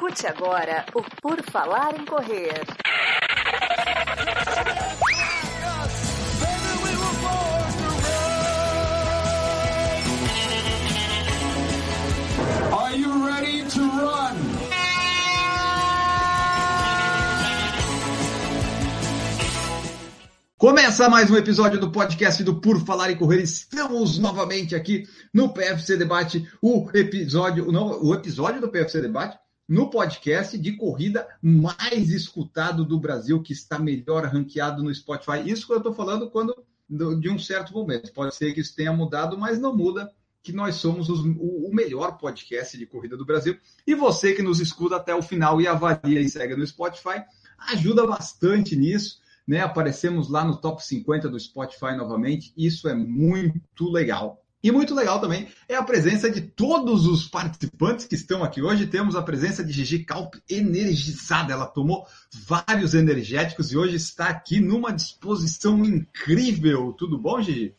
Escute agora o Por Falar em Correr. Are you ready to run? Começa mais um episódio do podcast do Por Falar em Correr. Estamos novamente aqui no PFC Debate, o episódio, não, o episódio do PFC Debate no podcast de corrida mais escutado do Brasil, que está melhor ranqueado no Spotify. Isso que eu estou falando quando de um certo momento. Pode ser que isso tenha mudado, mas não muda que nós somos os, o, melhor podcast de corrida do Brasil. E você que nos escuta até o final e avalia e segue no Spotify, ajuda bastante nisso né? Aparecemos lá no top 50 do Spotify novamente. Isso é muito legal. E muito legal também é a presença de todos os participantes que estão aqui hoje. Temos a presença de Gigi Calp energizada. Ela tomou vários energéticos e hoje está aqui numa disposição incrível. Tudo bom, Gigi?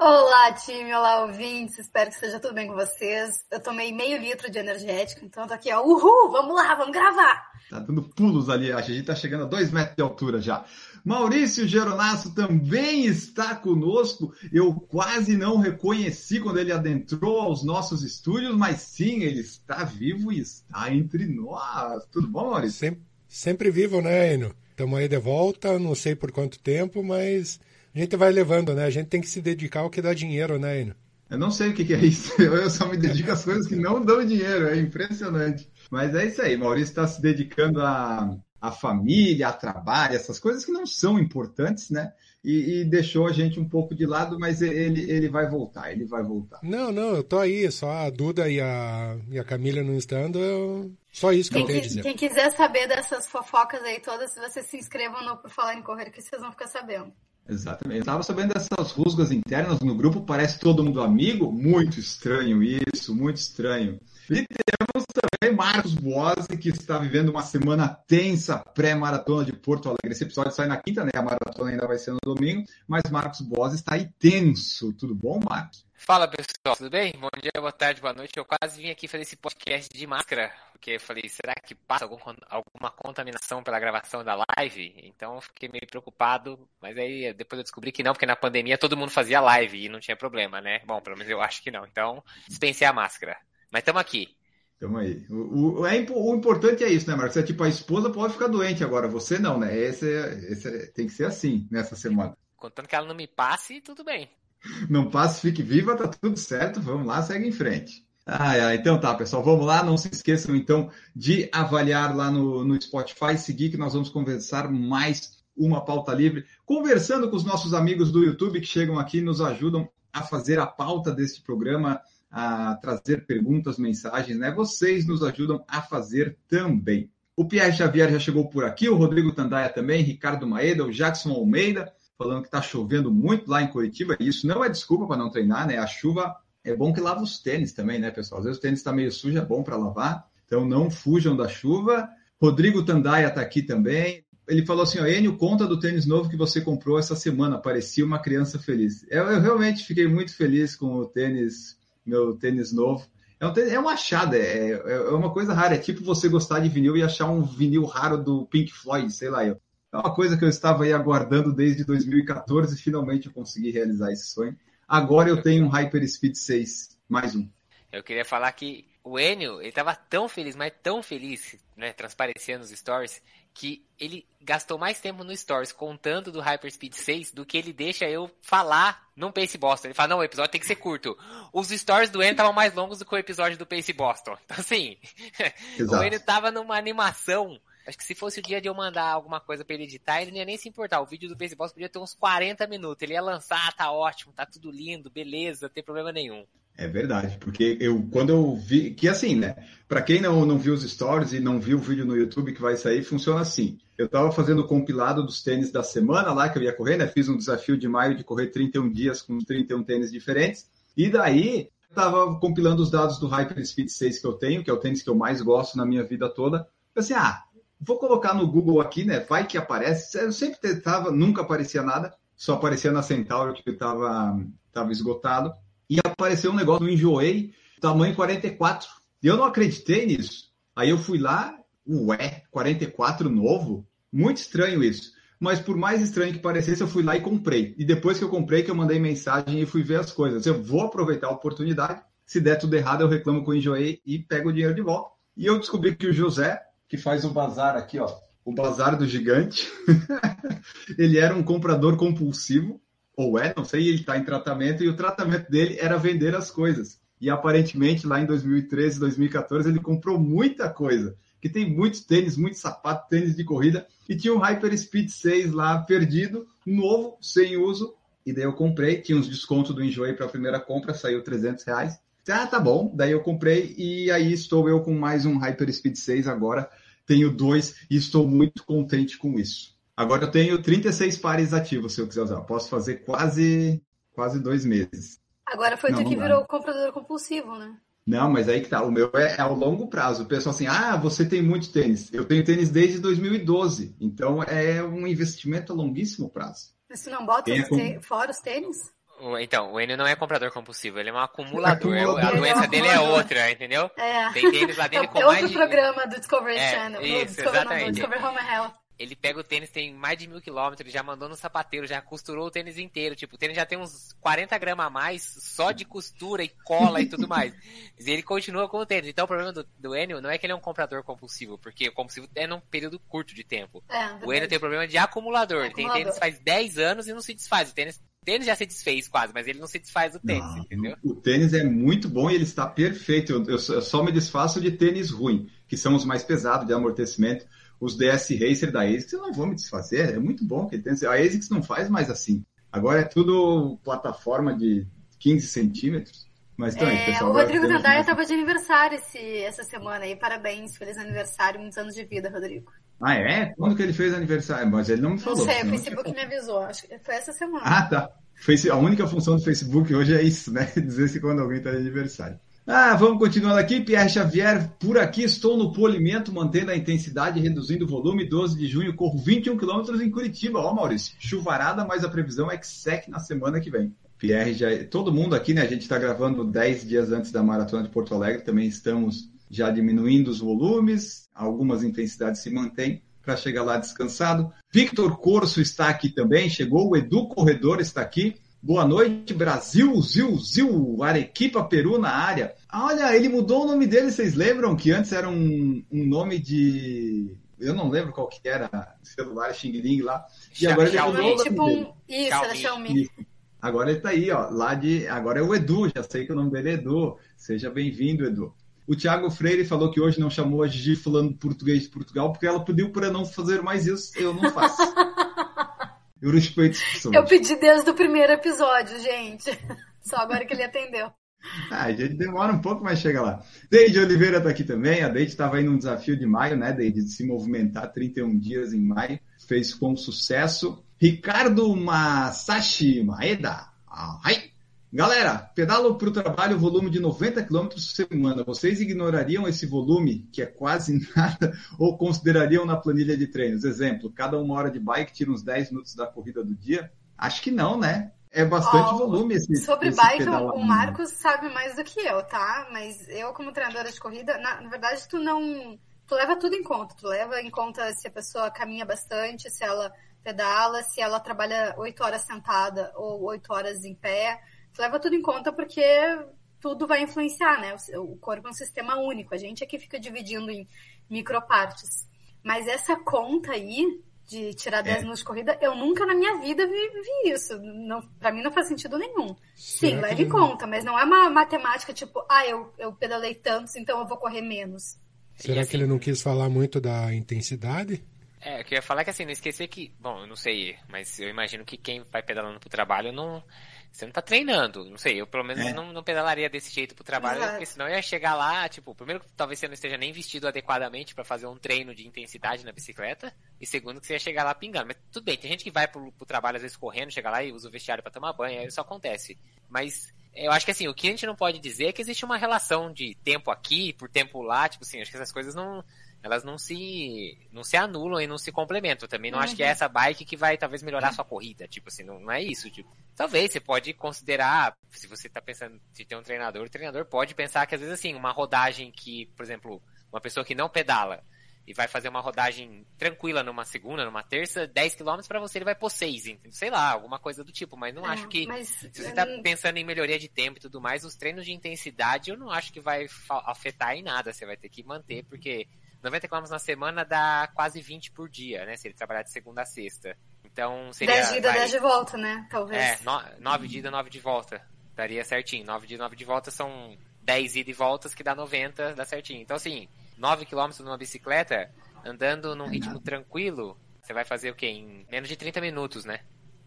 Olá, time, olá, ouvintes. Espero que esteja tudo bem com vocês. Eu tomei meio litro de energético, então eu tô aqui, ó. Uhul, vamos lá, vamos gravar. Tá dando pulos ali, a gente tá chegando a dois metros de altura já. Maurício Geronasso também está conosco. Eu quase não reconheci quando ele adentrou aos nossos estúdios, mas sim, ele está vivo e está entre nós. Tudo bom, Maurício? Sempre, sempre vivo, né, Eno? Estamos aí de volta, não sei por quanto tempo, mas a gente vai levando, né? A gente tem que se dedicar ao que dá dinheiro, né, Eno? Eu não sei o que, é isso. Eu só me dedico às coisas que não dão dinheiro. É impressionante. Mas é isso aí. Maurício está se dedicando a, a família, a trabalho, essas coisas que não são importantes, né? E, e, deixou a gente um pouco de lado, mas ele, ele vai voltar, ele vai voltar. Não, não, eu tô aí, só a Duda e a, e a Camila não estando, eu... só isso que quem, eu tenho a dizer. Quem quiser saber dessas fofocas aí todas, vocês se inscrevam no Por Falar em Correr, que vocês vão ficar sabendo. Exatamente. Estava sabendo dessas rusgas internas no grupo, parece todo mundo amigo. Muito estranho isso, muito estranho. E temos também Marcos Boazzi, que está vivendo uma semana tensa pré-maratona de Porto Alegre. Esse episódio sai na quinta, né? A maratona ainda vai ser no domingo, mas Marcos Boazzi está aí tenso. Tudo bom, Marcos? Fala pessoal, tudo bem? Bom dia, boa tarde, boa noite. Eu quase vim aqui fazer esse podcast de máscara, porque eu falei, será que passa algum, alguma contaminação pela gravação da live? Então eu fiquei meio preocupado, mas aí depois eu descobri que não, porque na pandemia todo mundo fazia live e não tinha problema, né? Bom, pelo menos eu acho que não. Então dispensei a máscara. Mas estamos aqui. Tamo aí. O, o, é, o importante é isso, né, Marcos? É tipo, a esposa pode ficar doente agora, você não, né? Esse, esse tem que ser assim nessa semana. Contando que ela não me passe, tudo bem. Não passe, fique viva, tá tudo certo. Vamos lá, segue em frente. Ah, então tá, pessoal, vamos lá. Não se esqueçam, então, de avaliar lá no, no Spotify, seguir que nós vamos conversar mais uma pauta livre. Conversando com os nossos amigos do YouTube que chegam aqui nos ajudam a fazer a pauta deste programa a trazer perguntas, mensagens, né? Vocês nos ajudam a fazer também. O Pierre Xavier já chegou por aqui, o Rodrigo Tandaia também, Ricardo Maeda, o Jackson Almeida, falando que está chovendo muito lá em Curitiba. E isso não é desculpa para não treinar, né? A chuva é bom que lava os tênis também, né, pessoal? Às vezes o tênis está meio sujo, é bom para lavar. Então não fujam da chuva. Rodrigo Tandaia está aqui também. Ele falou assim: ó, Enio, conta do tênis novo que você comprou essa semana. Parecia uma criança feliz. Eu, eu realmente fiquei muito feliz com o tênis meu tênis novo. É um, tênis, é um achado, é, é, uma coisa rara. É tipo você gostar de vinil e achar um vinil raro do Pink Floyd, sei lá. Eu. É uma coisa que eu estava aí aguardando desde 2014 e finalmente eu consegui realizar esse sonho. Agora eu tenho um Hyper Speed 6, mais um. Eu queria falar que o Enio, ele tava tão feliz, mas tão feliz, né, transparecendo os stories, que ele gastou mais tempo no Stories contando do Hyperspeed 6 do que ele deixa eu falar num Pace Boston. Ele fala, não, o episódio tem que ser curto. Os Stories do Enio estavam mais longos do que o episódio do Pace Boston. Então, assim, o Enio tava numa animação. Acho que se fosse o dia de eu mandar alguma coisa para ele editar, ele não ia nem se importar. O vídeo do Boston podia ter uns 40 minutos. Ele ia lançar, tá ótimo, tá tudo lindo, beleza, não tem problema nenhum. É verdade, porque eu quando eu vi que assim, né? Para quem não, não viu os stories e não viu o vídeo no YouTube que vai sair, funciona assim. Eu estava fazendo o compilado dos tênis da semana lá que eu ia correr, né? Fiz um desafio de maio de correr 31 dias com 31 tênis diferentes. E daí eu estava compilando os dados do Hyper Speed 6 que eu tenho, que é o tênis que eu mais gosto na minha vida toda. Eu assim, ah, vou colocar no Google aqui, né? Vai que aparece. Eu sempre tentava, nunca aparecia nada, só aparecia na Centauri que estava tava esgotado e apareceu um negócio do Enjoei, tamanho 44. E eu não acreditei nisso. Aí eu fui lá, ué, 44 novo? Muito estranho isso. Mas por mais estranho que parecesse, eu fui lá e comprei. E depois que eu comprei, que eu mandei mensagem e fui ver as coisas. Eu vou aproveitar a oportunidade. Se der tudo errado, eu reclamo com o Enjoei e pego o dinheiro de volta. E eu descobri que o José, que faz o bazar aqui, ó, o bazar do gigante, ele era um comprador compulsivo, ou é, não sei, ele está em tratamento, e o tratamento dele era vender as coisas. E aparentemente, lá em 2013, 2014, ele comprou muita coisa que tem muitos tênis, muitos sapatos, tênis de corrida, e tinha um Hyper Speed 6 lá perdido, novo, sem uso, e daí eu comprei, tinha uns descontos do Enjoy para a primeira compra, saiu 300 reais. Ah, tá bom, daí eu comprei e aí estou eu com mais um Hyper Speed 6 agora, tenho dois e estou muito contente com isso. Agora eu tenho 36 pares ativos, se eu quiser usar. Posso fazer quase, quase dois meses. Agora foi não, tu que virou comprador compulsivo, né? Não, mas aí que tá. O meu é, é ao longo prazo. O pessoal assim, ah, você tem muito tênis. Eu tenho tênis desde 2012. Então é um investimento a longuíssimo prazo. Mas você não bota os com... fora os tênis? Então, o Enio não é comprador compulsivo, ele é um acumulador. Acumulador. A doença dele é outra, entendeu? É. Tem tênis lá dele é com é mais outro de... programa do Discovery é, Channel. Isso, Discovery, exatamente. Não, Discovery Home Health ele pega o tênis, tem mais de mil quilômetros, já mandou no sapateiro, já costurou o tênis inteiro. Tipo, o tênis já tem uns 40 gramas a mais só de costura e cola e tudo mais. E ele continua com o tênis. Então o problema do, do Enio não é que ele é um comprador compulsivo, porque o compulsivo é num período curto de tempo. É, o Enio tem o problema de acumulador. Ele tem tênis faz 10 anos e não se desfaz. O tênis, tênis já se desfez quase, mas ele não se desfaz do tênis, não, entendeu? O tênis é muito bom e ele está perfeito. Eu, eu, só me desfaço de tênis ruim, que são os mais pesados de amortecimento os DS Racer da ASICS, eu não vou me desfazer, é muito bom que ele tem. A ASICS não faz mais assim. Agora é tudo plataforma de 15 centímetros. Mas então, é, pessoal, o Rodrigo Dandaia estava de aniversário esse, essa semana aí. Parabéns, feliz aniversário, muitos anos de vida, Rodrigo. Ah, é? Quando que ele fez aniversário? Mas ele não me falou. Não sei, o Facebook me avisou. Acho que foi essa semana. Ah, tá. A única função do Facebook hoje é isso, né? Dizer se quando alguém está de aniversário. Ah, vamos continuando aqui. Pierre Xavier, por aqui estou no polimento, mantendo a intensidade, reduzindo o volume. 12 de junho, corro 21 quilômetros em Curitiba. Ó, Maurício, chuvarada, mas a previsão é que seque na semana que vem. Pierre já. Todo mundo aqui, né? A gente está gravando 10 dias antes da maratona de Porto Alegre. Também estamos já diminuindo os volumes. Algumas intensidades se mantêm para chegar lá descansado. Victor Corso está aqui também. Chegou. O Edu Corredor está aqui. Boa noite, Brasil, Zil, Zil, Arequipa, Peru na área. Olha, ele mudou o nome dele, vocês lembram que antes era um, um nome de. Eu não lembro qual que era, celular Xing lá. E agora ele mudou o tipo um... Isso, era Xiaomi. Agora ele tá aí, ó, lá de. Agora é o Edu, já sei que o nome dele é Edu. Seja bem-vindo, Edu. O Thiago Freire falou que hoje não chamou a Gigi falando português de Portugal porque ela pediu para não fazer mais isso. Eu não faço. Eu respeito as pessoas. Eu pedi desde o primeiro episódio, gente. Só agora que ele atendeu. Ah, a gente demora um pouco, mas chega lá. Deide Oliveira está aqui também. A Deide estava aí num desafio de maio, né, Deide? De se movimentar 31 dias em maio. Fez com sucesso. Ricardo Masashi Maeda. Ah, ai. Galera, pedalo para o trabalho, volume de 90 km por semana. Vocês ignorariam esse volume, que é quase nada, ou considerariam na planilha de treinos? Exemplo, cada uma hora de bike tira uns 10 minutos da corrida do dia? Acho que não, né? É bastante oh, volume esse Sobre esse bike, o Marcos sabe mais do que eu, tá? Mas eu, como treinadora de corrida, na, na verdade, tu não. Tu leva tudo em conta. Tu leva em conta se a pessoa caminha bastante, se ela pedala, se ela trabalha 8 horas sentada ou 8 horas em pé leva tudo em conta porque tudo vai influenciar, né? O corpo é um sistema único, a gente aqui fica dividindo em micropartes. Mas essa conta aí de tirar 10 é. minutos de corrida, eu nunca na minha vida vi, vi isso. Não, pra mim não faz sentido nenhum. Sim, Será leve em conta, mas não é uma matemática tipo, ah, eu, eu pedalei tantos, então eu vou correr menos. Será assim, que ele não quis falar muito da intensidade? É, eu queria falar que assim, não esquecer que, bom, eu não sei, mas eu imagino que quem vai pedalando pro trabalho não você não tá treinando. Não sei, eu pelo menos é. não, não, pedalaria desse jeito pro trabalho, Exato. porque senão eu ia chegar lá, tipo, primeiro talvez você não esteja nem vestido adequadamente para fazer um treino de intensidade na bicicleta, e segundo que você ia chegar lá pingando. Mas tudo bem, tem gente que vai pro, pro trabalho às vezes correndo, chega lá e usa o vestiário para tomar banho, aí isso acontece. Mas eu acho que assim, o que a gente não pode dizer é que existe uma relação de tempo aqui por tempo lá, tipo assim, acho que essas coisas não elas não se não se anulam e não se complementam. Também não uhum. acho que é uhum. essa bike que vai talvez melhorar a sua corrida, tipo assim, não, não é isso, tipo. Talvez você pode considerar, se você tá pensando de ter um treinador, o treinador pode pensar que às vezes assim, uma rodagem que, por exemplo, uma pessoa que não pedala e vai fazer uma rodagem tranquila numa segunda, numa terça, 10 km para você ele vai pôr 6, sei lá, alguma coisa do tipo, mas não é, acho que mas, se você tá pensando em melhoria de tempo e tudo mais, os treinos de intensidade eu não acho que vai afetar em nada, você vai ter que manter, porque 90 km na semana dá quase 20 por dia, né, se ele trabalhar de segunda a sexta. Então seria 10 de ida, vai, 10 de volta, né, talvez. É, 9 de ida, 9 de volta. Daria certinho. 9 de 9 de volta são 10 ida e voltas que dá 90, dá certinho. Então assim, 9 km numa bicicleta andando num ritmo tranquilo, você vai fazer o quê? Em menos de 30 minutos, né?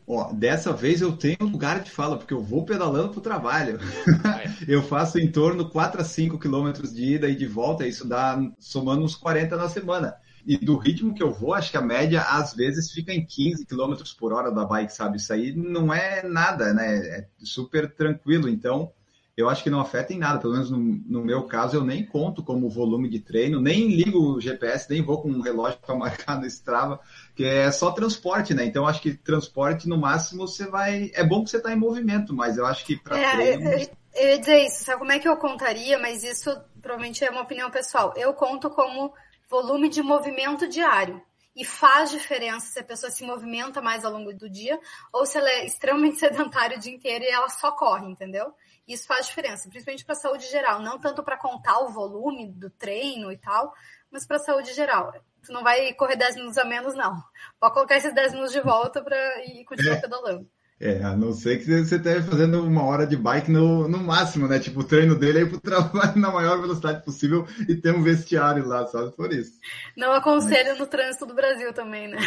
Ó, dessa vez eu tenho lugar de fala, porque eu vou pedalando para o trabalho. eu faço em torno 4 a 5 quilômetros de ida e de volta, isso dá somando uns 40 na semana. E do ritmo que eu vou, acho que a média às vezes fica em 15 km por hora da bike, sabe? Isso aí não é nada, né? É super tranquilo. Então, eu acho que não afeta em nada. Pelo menos no, no, meu caso, eu nem conto como volume de treino, nem ligo o GPS, nem vou com um relógio para marcar no Strava, que é só transporte, né? Então, acho que transporte, no máximo, você vai. É bom que você está em movimento, mas eu acho que para é, treino. Eu, eu ia dizer isso, sabe como é que eu contaria? Mas isso provavelmente é uma opinião pessoal. Eu conto como volume de movimento diário. E faz diferença se a pessoa se movimenta mais ao longo do dia ou se ela é extremamente sedentária o dia inteiro e ela só corre, entendeu? Isso faz diferença, principalmente para a saúde geral, não tanto para contar o volume do treino e tal, mas para a saúde geral. Tu não vai correr 10 minutos a menos, não. Pode colocar esses 10 minutos de volta para ir continuar é. pedalando. É, a não ser que você esteja fazendo uma hora de bike no, no máximo, né? Tipo, o treino dele é ir pro trabalho na maior velocidade possível e ter um vestiário lá, só por isso. Não aconselho Mas... no trânsito do Brasil também, né?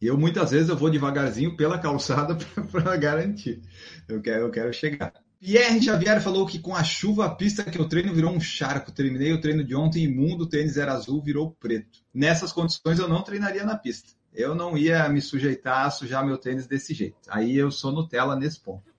Eu muitas vezes eu vou devagarzinho pela calçada para garantir. Eu quero, eu quero chegar. Pierre Xavier falou que com a chuva a pista que eu treino virou um charco. Terminei o treino de ontem imundo, o tênis era azul, virou preto. Nessas condições eu não treinaria na pista. Eu não ia me sujeitar a sujar meu tênis desse jeito. Aí eu sou Nutella nesse ponto.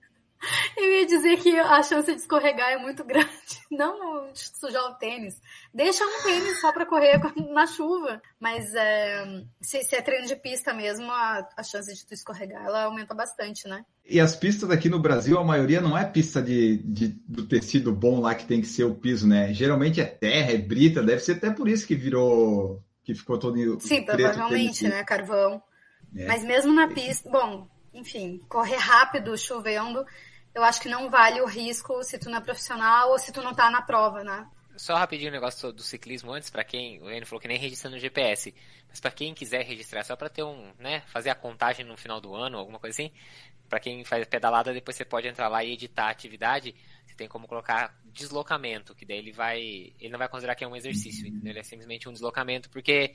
Eu ia dizer que a chance de escorregar é muito grande. Não sujar o tênis. Deixa um tênis só para correr na chuva. Mas é, se, se, é treino de pista mesmo, a, a, chance de tu escorregar ela aumenta bastante, né? E as pistas aqui no Brasil, a maioria não é pista de, de, do tecido bom lá que tem que ser o piso, né? Geralmente é terra, é brita. Deve ser até por isso que virou. Que ficou todo. Sim, preto, provavelmente, né? Carvão. É. Mas mesmo na pista. Bom, enfim, correr rápido, chovendo, eu acho que não vale o risco se tu não é profissional ou se tu não tá na prova, né? Só rapidinho o um negócio do ciclismo antes, para quem, o Enio falou que nem registra no GPS, mas para quem quiser registrar só para ter um, né, fazer a contagem no final do ano, alguma coisa assim, para quem faz pedalada, depois você pode entrar lá e editar a atividade, tem como colocar deslocamento, que daí ele vai, ele não vai considerar que é um exercício, entendeu? Ele é simplesmente um deslocamento, porque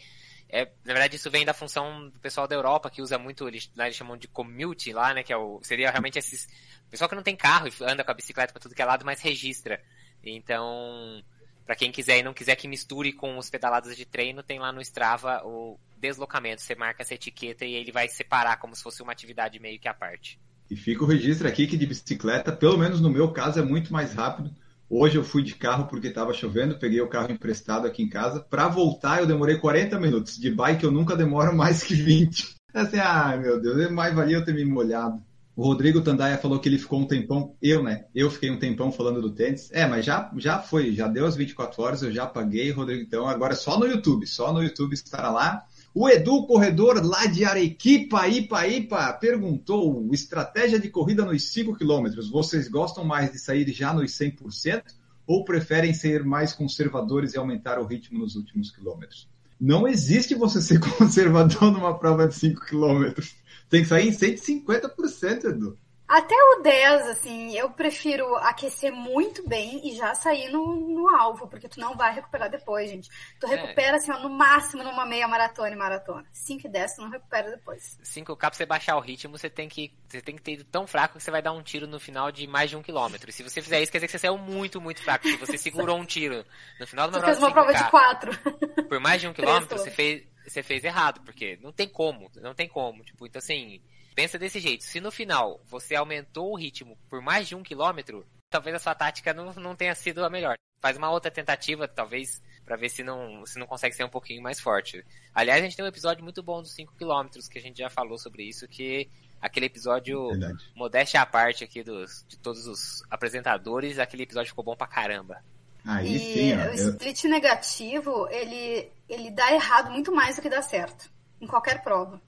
é, na verdade, isso vem da função do pessoal da Europa, que usa muito, eles, lá eles chamam de commute lá, né? Que é o, seria realmente esses. Pessoal que não tem carro e anda com a bicicleta para tudo que é lado, mas registra. Então, para quem quiser e não quiser que misture com os pedaladas de treino, tem lá no Strava o deslocamento. Você marca essa etiqueta e ele vai separar como se fosse uma atividade meio que à parte. E fica o registro aqui que de bicicleta, pelo menos no meu caso, é muito mais rápido Hoje eu fui de carro porque estava chovendo, peguei o carro emprestado aqui em casa. Para voltar eu demorei 40 minutos. De bike eu nunca demoro mais que 20. Assim, ah, meu Deus, mais valia eu ter me molhado. O Rodrigo Tandaia falou que ele ficou um tempão, eu, né? Eu fiquei um tempão falando do tênis. É, mas já, já foi, já deu as 24 horas, eu já paguei, Rodrigo. Então agora é só no YouTube, só no YouTube estará lá. O Edu Corredor, lá de Arequipa, Ipa, Ipa, perguntou: estratégia de corrida nos 5 km, vocês gostam mais de sair já nos 100% ou preferem ser mais conservadores e aumentar o ritmo nos últimos quilômetros? Não existe você ser conservador numa prova de 5 km. Tem que sair em 150%, Edu. Até o 10, assim, eu prefiro aquecer muito bem e já sair no, no alvo, porque tu não vai recuperar depois, gente. Tu é. recupera, é. assim, ó, no máximo numa meia maratona e maratona. 5 e 10 tu não recupera depois. 5K pra você baixar o ritmo, você tem que você tem que ter ido tão fraco que você vai dar um tiro no final de mais de um quilômetro. E se você fizer isso, quer dizer que você saiu muito, muito fraco. Se você segurou um tiro no final de uma, prova, uma prova de 4. Por mais de um quilômetro, você fez, você fez errado, porque não tem como, não tem como. Tipo, então assim Pensa desse jeito, se no final você aumentou o ritmo por mais de um quilômetro, talvez a sua tática não, não tenha sido a melhor. Faz uma outra tentativa, talvez, para ver se não, se não consegue ser um pouquinho mais forte. Aliás, a gente tem um episódio muito bom dos 5 quilômetros, que a gente já falou sobre isso, que aquele episódio, modéstia à parte aqui dos, de todos os apresentadores, aquele episódio ficou bom pra caramba. Aí e sim, ó, o eu- split negativo, ele, ele dá errado muito mais do que dá certo. Em qualquer prova.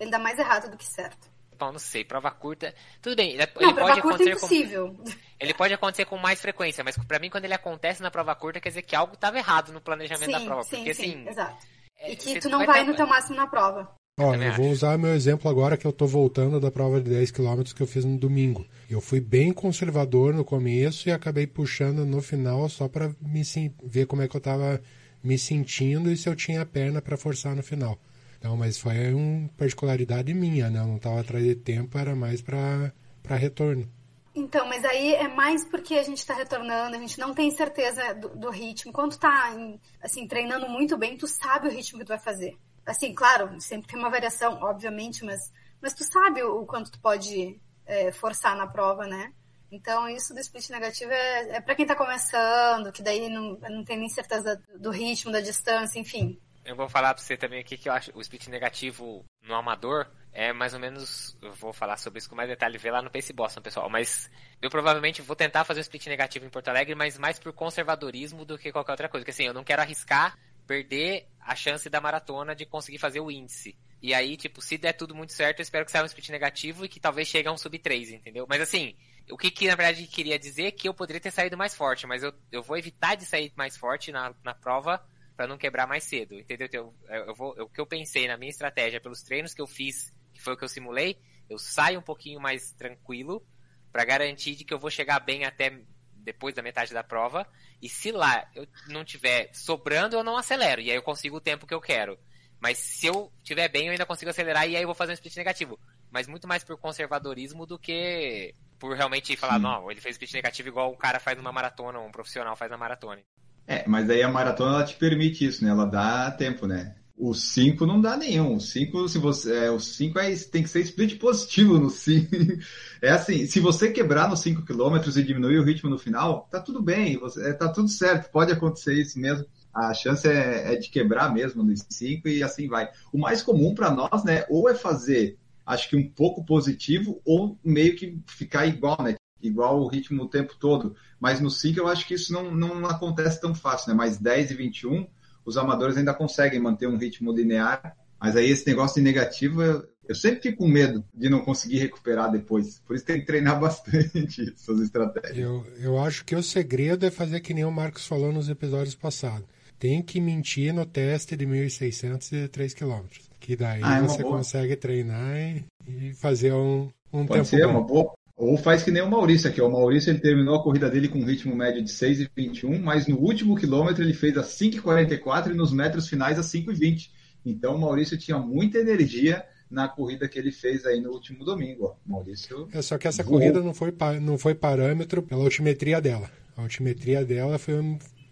Ele dá mais errado do que certo. Bom, não sei, prova curta. Tudo bem, ele, Não, ele prova pode curta é acontecer com, impossível. ele pode acontecer com mais frequência, mas pra mim quando ele acontece na prova curta quer dizer que algo estava errado no planejamento da Sim, prova, sim, porque sim, assim, exato. é, E que tu não vai ter- no teu máximo na prova. Ó, eu vou usar meu exemplo agora que eu tô voltando da prova de 10 km que eu fiz no domingo. Eu fui bem conservador no começo e acabei puxando no final só para me ver como é que eu tava me sentindo e se eu tinha a perna para forçar no final. Então, mas foi uma particularidade minha, né? Eu não tava atrás de tempo, era mais para retorno. Então, mas aí é mais porque a gente tá retornando, a gente não tem certeza do, do ritmo. Quando tá, assim, treinando muito bem, tu sabe o ritmo que tu vai fazer. Assim, claro, sempre tem uma variação, obviamente, mas, mas tu sabe o, o quanto tu pode é, forçar na prova, né? Então, isso do split negativo é, é para quem tá começando, que daí não, não tem nem certeza do ritmo, da distância, enfim. Eu vou falar pra você também aqui que eu acho o split negativo no amador é mais ou menos. Eu vou falar sobre isso com mais detalhe, ver lá no Pace Boston, pessoal. Mas eu provavelmente vou tentar fazer um split negativo em Porto Alegre, mas mais por conservadorismo do que qualquer outra coisa. Porque assim, eu não quero arriscar perder a chance da maratona de conseguir fazer o índice. E aí, tipo, se der tudo muito certo, eu espero que saia um split negativo e que talvez chegue a um sub 3, entendeu? Mas assim, o que, que na verdade queria dizer é que eu poderia ter saído mais forte, mas eu, eu vou evitar de sair mais forte na, na prova para não quebrar mais cedo, entendeu? Eu, eu vou, o que eu pensei na minha estratégia pelos treinos que eu fiz, que foi o que eu simulei, eu saio um pouquinho mais tranquilo para garantir de que eu vou chegar bem até depois da metade da prova. E se lá eu não tiver sobrando, eu não acelero e aí eu consigo o tempo que eu quero. Mas se eu tiver bem, eu ainda consigo acelerar e aí eu vou fazer um split negativo. Mas muito mais por conservadorismo do que por realmente falar, Sim. não, ele fez split negativo igual o cara faz numa maratona, um profissional faz na maratona. É, mas aí a maratona ela te permite isso, né? Ela dá tempo, né? O 5 não dá nenhum. O 5, se você. É, o 5 é, tem que ser split positivo no 5. É assim, se você quebrar nos 5 km e diminuir o ritmo no final, tá tudo bem, você, é, tá tudo certo, pode acontecer isso mesmo. A chance é, é de quebrar mesmo nos 5 e assim vai. O mais comum para nós, né, ou é fazer, acho que um pouco positivo, ou meio que ficar igual, né? Igual o ritmo o tempo todo. Mas no 5 eu acho que isso não, não acontece tão fácil, né? Mas 10 e 21, os amadores ainda conseguem manter um ritmo linear. Mas aí esse negócio de negativo, eu, eu sempre fico com medo de não conseguir recuperar depois. Por isso tem que treinar bastante essas estratégias. Eu, eu acho que o segredo é fazer que nem o Marcos falou nos episódios passados. Tem que mentir no teste de 1.600 e 3 km. Que daí Ah, é você boa. consegue treinar e, e fazer um, um Pode tempo ser bom. uma boa. Ou faz que nem o Maurício aqui. O Maurício ele terminou a corrida dele com um ritmo médio de 6,21, mas no último quilômetro ele fez a 5,44 e nos metros finais a 5,20. Então o Maurício tinha muita energia na corrida que ele fez aí no último domingo. Ó. Maurício. É só que essa Voou. corrida não foi, não foi parâmetro pela altimetria dela. A altimetria dela foi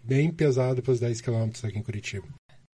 bem pesada para os 10 km aqui em Curitiba.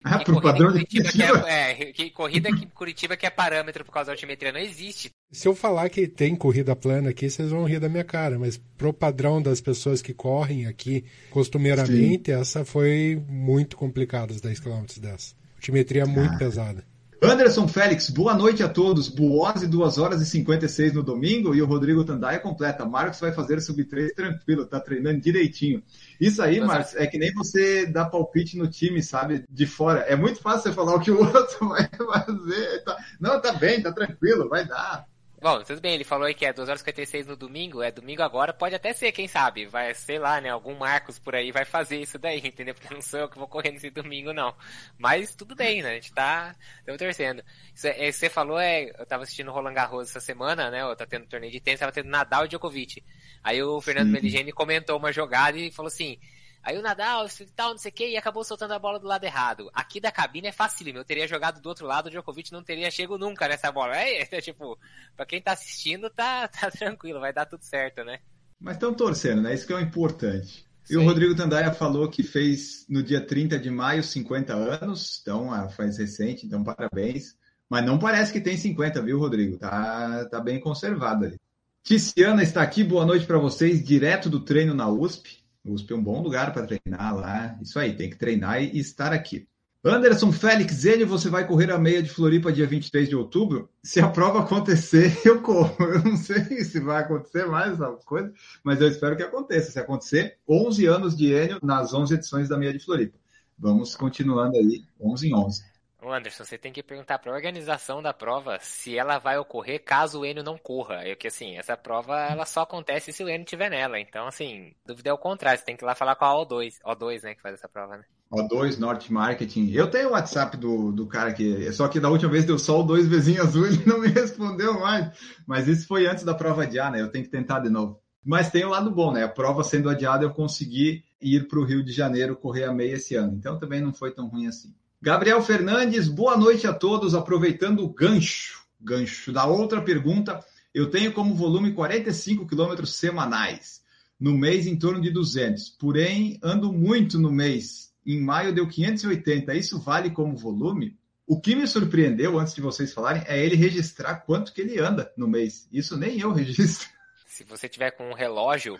Ah, Que pro corrida padrão de Curitiba que é, é, que corrida aqui em Curitiba que é parâmetro por causa da altimetria não existe. Se eu falar que tem corrida plana aqui, vocês vão rir da minha cara, mas pro padrão das pessoas que correm aqui costumeiramente, essa foi muito complicada, os 10 km dessa. Altimetria muito Ah. pesada. Anderson Félix, boa noite a todos. Buose, 2 horas e 56 no domingo. E o Rodrigo Tandaia completa. Marcos vai fazer sub 3 tranquilo, tá treinando direitinho. Isso aí, Mas- Marcos, é que nem você dar palpite no time, sabe? De fora. É muito fácil você falar o que o outro vai fazer. Tá- Não, tá bem, tá tranquilo, vai dar. Bom, tudo bem, ele falou aí que é 2 horas e 56 no domingo, é domingo agora, pode até ser, quem sabe, vai, sei lá, né, algum Marcos por aí vai fazer isso daí, entendeu? Porque não sou eu que vou correr nesse domingo, não. Mas tudo bem, né, a gente tá, estamos torcendo. Isso, é, você falou, é, eu tava assistindo o Roland Garros essa semana, né, eu tá tendo torneio de tênis, tava tendo Nadal e Djokovic. Aí o Fernando. Meligeni comentou uma jogada e falou assim, Aí o Nadal, esse tal, não sei o que, e acabou soltando a bola do lado errado. Aqui da cabine é facílimo. Eu teria jogado do outro lado, o Djokovic não teria chego nunca nessa bola. É, é tipo, pra quem tá assistindo, tá, tá tranquilo, vai dar tudo certo, né? Mas estão torcendo, né? Isso que é o importante. E o Sim. Rodrigo Tandaia falou que fez no dia 30 de maio 50 anos, então ah, faz recente, então parabéns. Mas não parece que tem 50, viu, Rodrigo? Tá, tá bem conservado ali. Ticiana está aqui, boa noite para vocês, direto do treino na USP. USP é um bom lugar para treinar lá. Isso aí, tem que treinar e estar aqui. Anderson Félix Zênio, você vai correr a meia de Floripa dia 23 de outubro? Se a prova acontecer, eu corro. Eu não sei se vai acontecer mais essa coisa, mas eu espero que aconteça. Se acontecer, 11 anos de Enio nas 11 edições da meia de Floripa. Vamos continuando aí, 11 em 11. Anderson, você tem que perguntar para a organização da prova se ela vai ocorrer caso o Enio não corra. É que assim, essa prova ela só acontece se o Enio estiver nela. Então, assim, dúvida é o contrário. Você tem que ir lá falar com a O2, O2, né, que faz essa prova, né? O2 Norte Marketing. Eu tenho o WhatsApp do, do cara que. Só que da última vez deu só o dois vizinho azul ele não me respondeu mais. Mas isso foi antes da prova adiar, né? Eu tenho que tentar de novo. Mas tem o lado bom, né? A prova sendo adiada, eu consegui ir para o Rio de Janeiro correr a meia esse ano. Então também não foi tão ruim assim. Gabriel Fernandes, boa noite a todos. Aproveitando o gancho, gancho da outra pergunta, eu tenho como volume 45 quilômetros semanais. No mês, em torno de 200. Porém, ando muito no mês em maio deu 580. Isso vale como volume? O que me surpreendeu antes de vocês falarem é ele registrar quanto que ele anda no mês. Isso nem eu registro. Se você tiver com um relógio,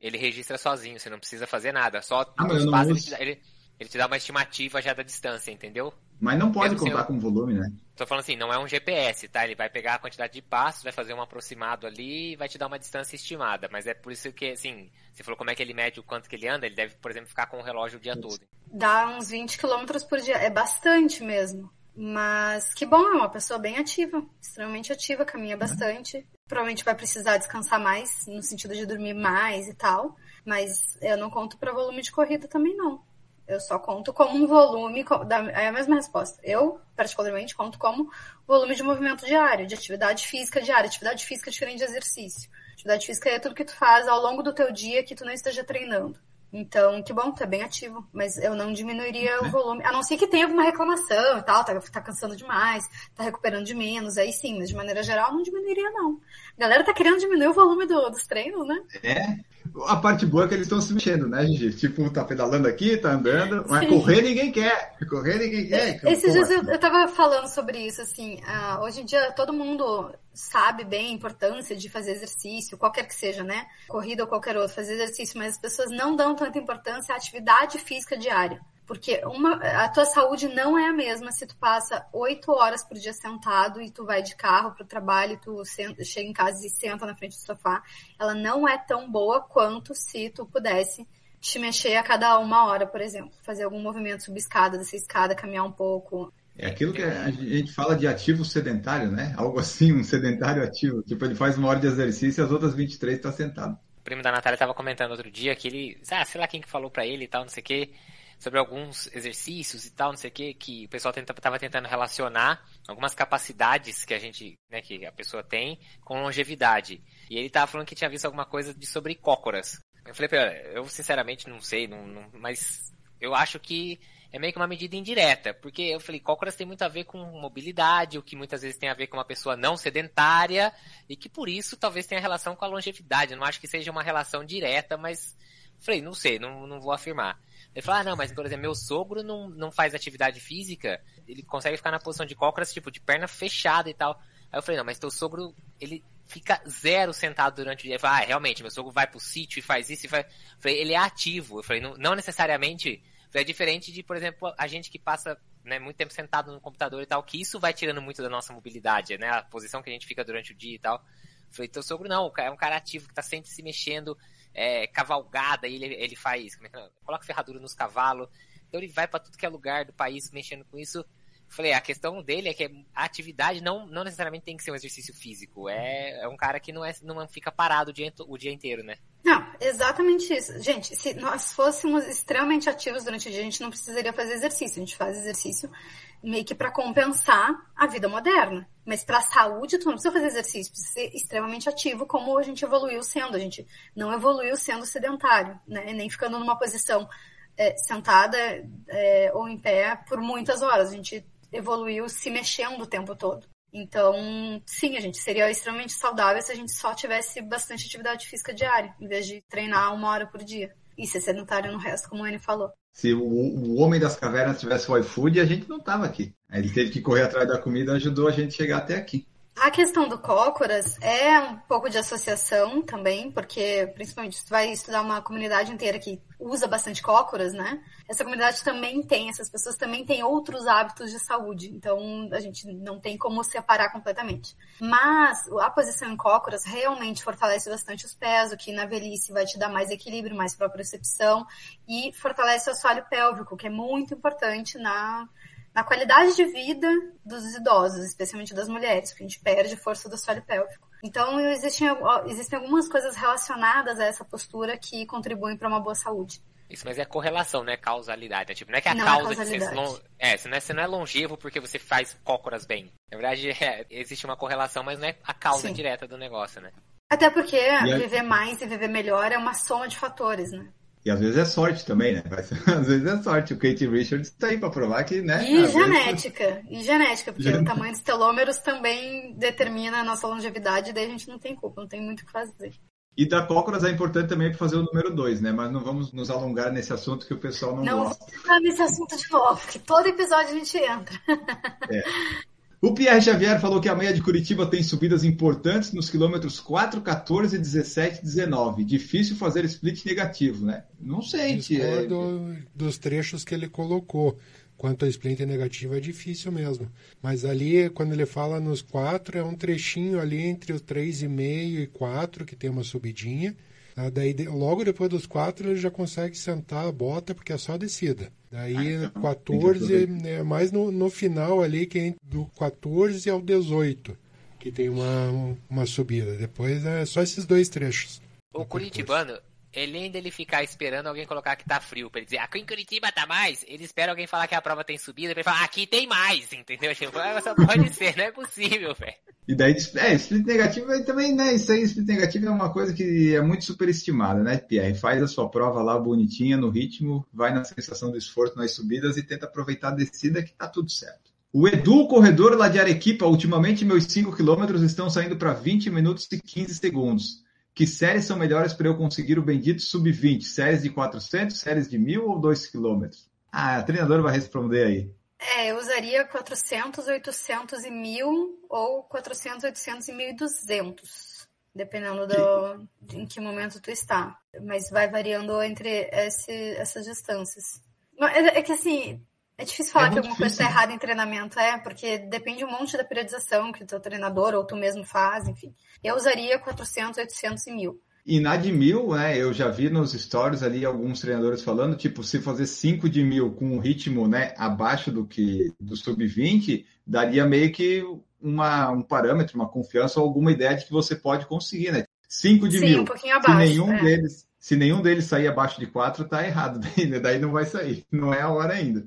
ele registra sozinho, você não precisa fazer nada. Só Ah, os passos, ele, ele- te dá uma estimativa já da distância, entendeu? Mas não pode sei, contar eu- com volume, né? Tô falando assim, não é um GPS, tá? Ele vai pegar a quantidade de passos, vai fazer um aproximado ali e vai te dar uma distância estimada. Mas é por isso que, assim, você falou como é que ele mede o quanto que ele anda, ele deve, por exemplo, ficar com o relógio o dia todo. Dá uns 20 quilômetros por dia. É bastante mesmo. Mas que bom, é uma pessoa bem ativa, extremamente ativa, caminha bastante. Provavelmente vai precisar descansar mais, no sentido de dormir mais e tal. Mas eu não conto para volume de corrida também, não. Eu só conto como um volume. É a mesma resposta. Eu, particularmente, conto como volume de movimento diário, de atividade física diária. Atividade física é diferente de exercício. Atividade física é tudo que tu faz ao longo do teu dia que tu não esteja treinando. Então, que bom, tu é bem ativo. Mas eu não diminuiria o volume. A não ser que tenha alguma reclamação e tal, tá, tá cansando demais, tá recuperando de menos, aí sim, mas de maneira geral não diminuiria, não. A galera tá querendo diminuir o volume do- dos treinos, né? É. A parte boa é que eles estão se mexendo, né, Gigi? Tipo, tá pedalando aqui, tá andando, mas Sim. correr ninguém quer. Correr ninguém quer. Esses Pô, dias eu, eu tava falando sobre isso, assim, ah, hoje em dia todo mundo sabe bem a importância de fazer exercício, qualquer que seja, né? Corrida ou qualquer outro, fazer exercício, mas as pessoas não dão tanta importância à atividade física diária. Porque uma, a tua saúde não é a mesma se tu passa oito horas por dia sentado e tu vai de carro pro trabalho, tu senta- chega em casa e senta na frente do sofá. Ela não é tão boa quanto se tu pudesse te mexer a cada uma hora, por exemplo. Fazer algum movimento, subir escada, descer escada, caminhar um pouco. É aquilo que a gente fala de ativo sedentário, né? Algo assim, um sedentário ativo. Tipo, ele faz uma hora de exercício e as outras 23 tá sentado. O primo da Natália tava comentando outro dia que ele, ah, sei lá quem que falou pra ele e tal, não sei o que, sobre alguns exercícios e tal, não sei o que, que o pessoal tenta, tava tentando relacionar algumas capacidades que a gente, né, que a pessoa tem com longevidade. E ele tava falando que tinha visto alguma coisa de sobre cócoras. Eu falei pra ele, eu sinceramente não sei, não, não- mas eu acho que é meio que uma medida indireta, porque eu falei, cócoras tem muito a ver com mobilidade, o que muitas vezes tem a ver com uma pessoa não sedentária, e que por isso talvez tenha relação com a longevidade. Eu não acho que seja uma relação direta, mas falei, não sei, não, não vou afirmar. Ele falou, ah, não, mas por exemplo, meu sogro não, não faz atividade física, ele consegue ficar na posição de cócoras, tipo, de perna fechada e tal. Aí eu falei, não, mas teu sogro, ele fica zero sentado durante o dia. Ele falou, ah, realmente, meu sogro vai pro sítio e faz isso e faz. Falei, ele é ativo. Eu falei, não, não necessariamente. É diferente de, por exemplo, a gente que passa né, muito tempo sentado no computador e tal, que isso vai tirando muito da nossa mobilidade, né? A posição que a gente fica durante o dia e tal. Eu falei, teu sogro não, é um cara ativo que tá sempre se mexendo, é, cavalgada, e ele, ele faz, como é que é? coloca ferradura nos cavalos, então ele vai para tudo que é lugar do país mexendo com isso. Falei, a questão dele é que a atividade não, não necessariamente tem que ser um exercício físico, é, é um cara que não, é, não fica parado o dia, o dia inteiro, né? Não, exatamente isso. Gente, se nós fôssemos extremamente ativos durante o dia, a gente não precisaria fazer exercício. A gente faz exercício meio que para compensar a vida moderna. Mas para a saúde, tu não precisa fazer exercício, precisa ser extremamente ativo, como a gente evoluiu sendo. A gente não evoluiu sendo sedentário, né? Nem ficando numa posição é, sentada é, ou em pé por muitas horas. A gente evoluiu se mexendo o tempo todo. Então, sim, a gente seria extremamente saudável se a gente só tivesse bastante atividade física diária, em vez de treinar uma hora por dia. E ser sedentário no resto, como o falou. Se o, o homem das cavernas tivesse o iFood, a gente não tava aqui. Ele teve que correr atrás da comida, ajudou a gente a chegar até aqui. A questão do cócoras é um pouco de associação também, porque principalmente se tu vai estudar uma comunidade inteira que usa bastante cócoras, né? Essa comunidade também tem, essas pessoas também têm outros hábitos de saúde, então a gente não tem como separar completamente. Mas a posição em cócoras realmente fortalece bastante os pés, o que na velhice vai te dar mais equilíbrio, mais propriocepção e fortalece o assoalho pélvico, que é muito importante na na qualidade de vida dos idosos, especialmente das mulheres, porque a gente perde força do assoalho pélvico. Então, existem, existem algumas coisas relacionadas a essa postura que contribuem para uma boa saúde. Isso, mas é correlação, não é causalidade. Né? Tipo, não é que a não é causa é de ser long... é, você não é, você não é longevo porque você faz cócoras bem. Na verdade, é, existe uma correlação, mas não é a causa Sim. direta do negócio, né? Até porque viver mais e viver melhor é uma soma de fatores, né? E às vezes é sorte também, né? Às vezes é sorte. O Kate Richards está aí para provar que, né? E genética. Vezes... E genética, porque o tamanho dos telômeros também determina a nossa longevidade, daí a gente não tem culpa, não tem muito o que fazer. E da cócoras é importante também para fazer o número 2, né? Mas não vamos nos alongar nesse assunto que o pessoal não, não gosta. Não, nesse assunto de novo, porque todo episódio a gente entra. É. O Pierre Xavier falou que a meia de Curitiba tem subidas importantes nos quilômetros 4, 14, 17 19. Difícil fazer split negativo, né? Não sei. Discordo é... dos trechos que ele colocou. Quanto a split negativo é difícil mesmo. Mas ali, quando ele fala nos 4, é um trechinho ali entre os 3,5 e 4, que tem uma subidinha. Ah, daí, logo depois dos 4, ele já consegue sentar a bota, porque é só descida. Daí ah, então, 14, é mais no, no final ali, que é do 14 ao 18, que tem uma, uma subida. Depois é só esses dois trechos. O Curitibano, ele ainda ele ficar esperando alguém colocar que tá frio, pra ele dizer, aqui em Curitiba tá mais, ele espera alguém falar que a prova tem subida, pra ele falar, aqui tem mais, entendeu? Tipo, ah, só pode ser, não é possível, velho. E daí, é, split negativo também, né? Isso aí, split negativo é uma coisa que é muito superestimada, né, Pierre? Faz a sua prova lá bonitinha, no ritmo, vai na sensação do esforço nas subidas e tenta aproveitar a descida que tá tudo certo. O Edu, corredor lá de Arequipa, ultimamente meus 5 quilômetros estão saindo para 20 minutos e 15 segundos. Que séries são melhores para eu conseguir o bendito sub-20? Séries de 400, séries de 1000 ou 2 quilômetros? Ah, a treinadora vai responder aí. É, eu usaria 400, 800 e 1000 ou 400, 800 e 1200, dependendo do, que... em que momento tu está. Mas vai variando entre esse, essas distâncias. É, é que assim, é difícil falar é que alguma difícil. coisa está errada em treinamento, é, porque depende um monte da periodização que o teu treinador ou tu mesmo faz, enfim. Eu usaria 400, 800 e 1000. E na de mil, né, eu já vi nos stories ali alguns treinadores falando, tipo, se fazer 5 de mil com um ritmo né, abaixo do que do sub-20, daria meio que uma, um parâmetro, uma confiança ou alguma ideia de que você pode conseguir, né? 5 de Sim, mil. Um pouquinho abaixo, se nenhum é. deles, se nenhum deles sair abaixo de 4, tá errado. Daí, daí não vai sair. Não é a hora ainda.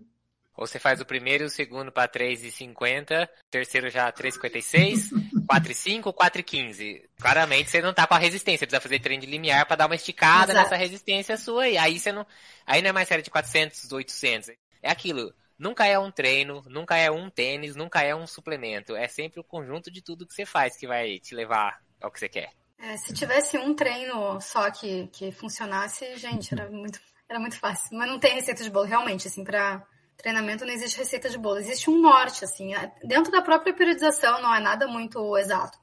Ou você faz o primeiro e o segundo para 3,50, terceiro já 3,56, 4,5, 4,15. Claramente você não tá com a resistência, precisa fazer treino de limiar para dar uma esticada Exato. nessa resistência sua e aí você não, aí não é mais série de 400, 800. É aquilo, nunca é um treino, nunca é um tênis, nunca é um suplemento, é sempre o conjunto de tudo que você faz que vai te levar ao que você quer. É, se tivesse um treino só que, que funcionasse, gente, era muito, era muito fácil. Mas não tem receita de bolo, realmente, assim, pra treinamento não existe receita de bolo, existe um norte, assim, é, dentro da própria periodização não é nada muito exato.